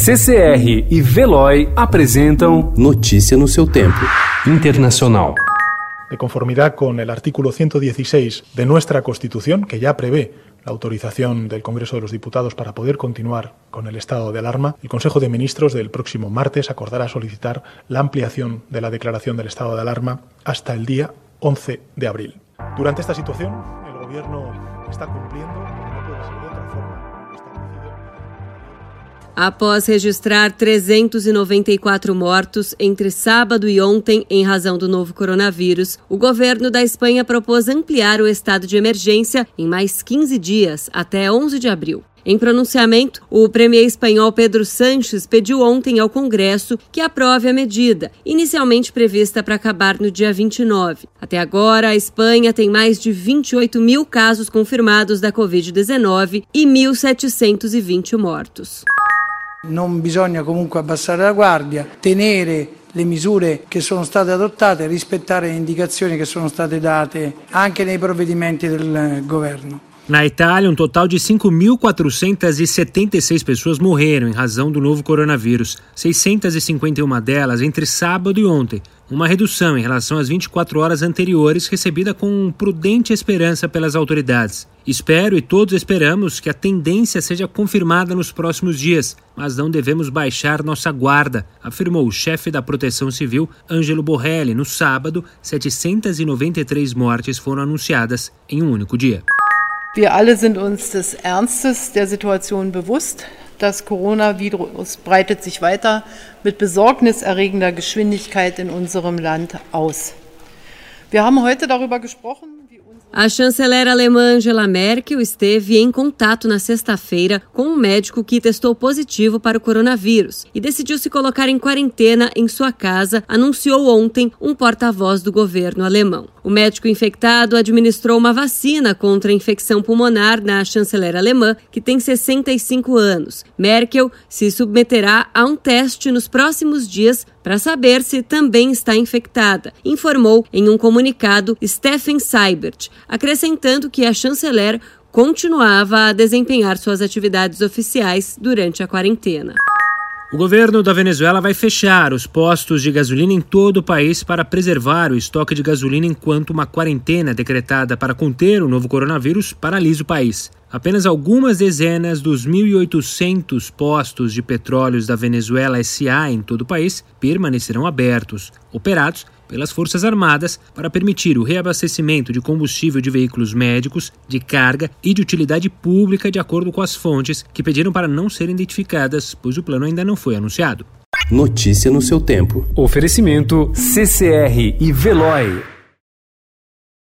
CCR e Veloy apresentam Notícia no seu tempo. Internacional. De conformidad con el artículo 116 de nuestra Constitución, que ya prevé la autorización del Congreso de los Diputados para poder continuar con el estado de alarma, el Consejo de Ministros del próximo martes acordará solicitar la ampliación de la declaración del estado de alarma hasta el día 11 de abril. Durante esta situación, el Gobierno está cumpliendo, no puede ser de otra forma, establecido. Após registrar 394 mortos entre sábado e ontem em razão do novo coronavírus, o governo da Espanha propôs ampliar o estado de emergência em mais 15 dias, até 11 de abril. Em pronunciamento, o premier espanhol Pedro Sanches pediu ontem ao Congresso que aprove a medida, inicialmente prevista para acabar no dia 29. Até agora, a Espanha tem mais de 28 mil casos confirmados da Covid-19 e 1.720 mortos. Non bisogna comunque abbassare la guardia, tenere le misure che sono state adottate, rispettare le indicazioni che sono state date anche nei provvedimenti del governo. Na Itália, um total de 5.476 pessoas morreram em razão do novo coronavírus, 651 delas entre sábado e ontem, uma redução em relação às 24 horas anteriores recebida com prudente esperança pelas autoridades. Espero e todos esperamos que a tendência seja confirmada nos próximos dias, mas não devemos baixar nossa guarda, afirmou o chefe da Proteção Civil, Ângelo Borrelli. No sábado, 793 mortes foram anunciadas em um único dia. Wir alle sind uns des Ernstes der Situation bewusst. Das Coronavirus breitet sich weiter mit besorgniserregender Geschwindigkeit in unserem Land aus. Wir haben heute darüber gesprochen. A chanceler alemã Angela Merkel esteve em contato na sexta-feira com um médico que testou positivo para o coronavírus e decidiu se colocar em quarentena em sua casa, anunciou ontem um porta-voz do governo alemão. O médico infectado administrou uma vacina contra a infecção pulmonar na chanceler alemã, que tem 65 anos. Merkel se submeterá a um teste nos próximos dias para saber se também está infectada, informou em um comunicado Stephen Acrescentando que a chanceler continuava a desempenhar suas atividades oficiais durante a quarentena. O governo da Venezuela vai fechar os postos de gasolina em todo o país para preservar o estoque de gasolina enquanto uma quarentena decretada para conter o novo coronavírus paralisa o país. Apenas algumas dezenas dos 1.800 postos de petróleos da Venezuela SA em todo o país permanecerão abertos, operados pelas Forças Armadas para permitir o reabastecimento de combustível de veículos médicos, de carga e de utilidade pública, de acordo com as fontes que pediram para não serem identificadas, pois o plano ainda não foi anunciado. Notícia no seu tempo. Oferecimento CCR e Veloy.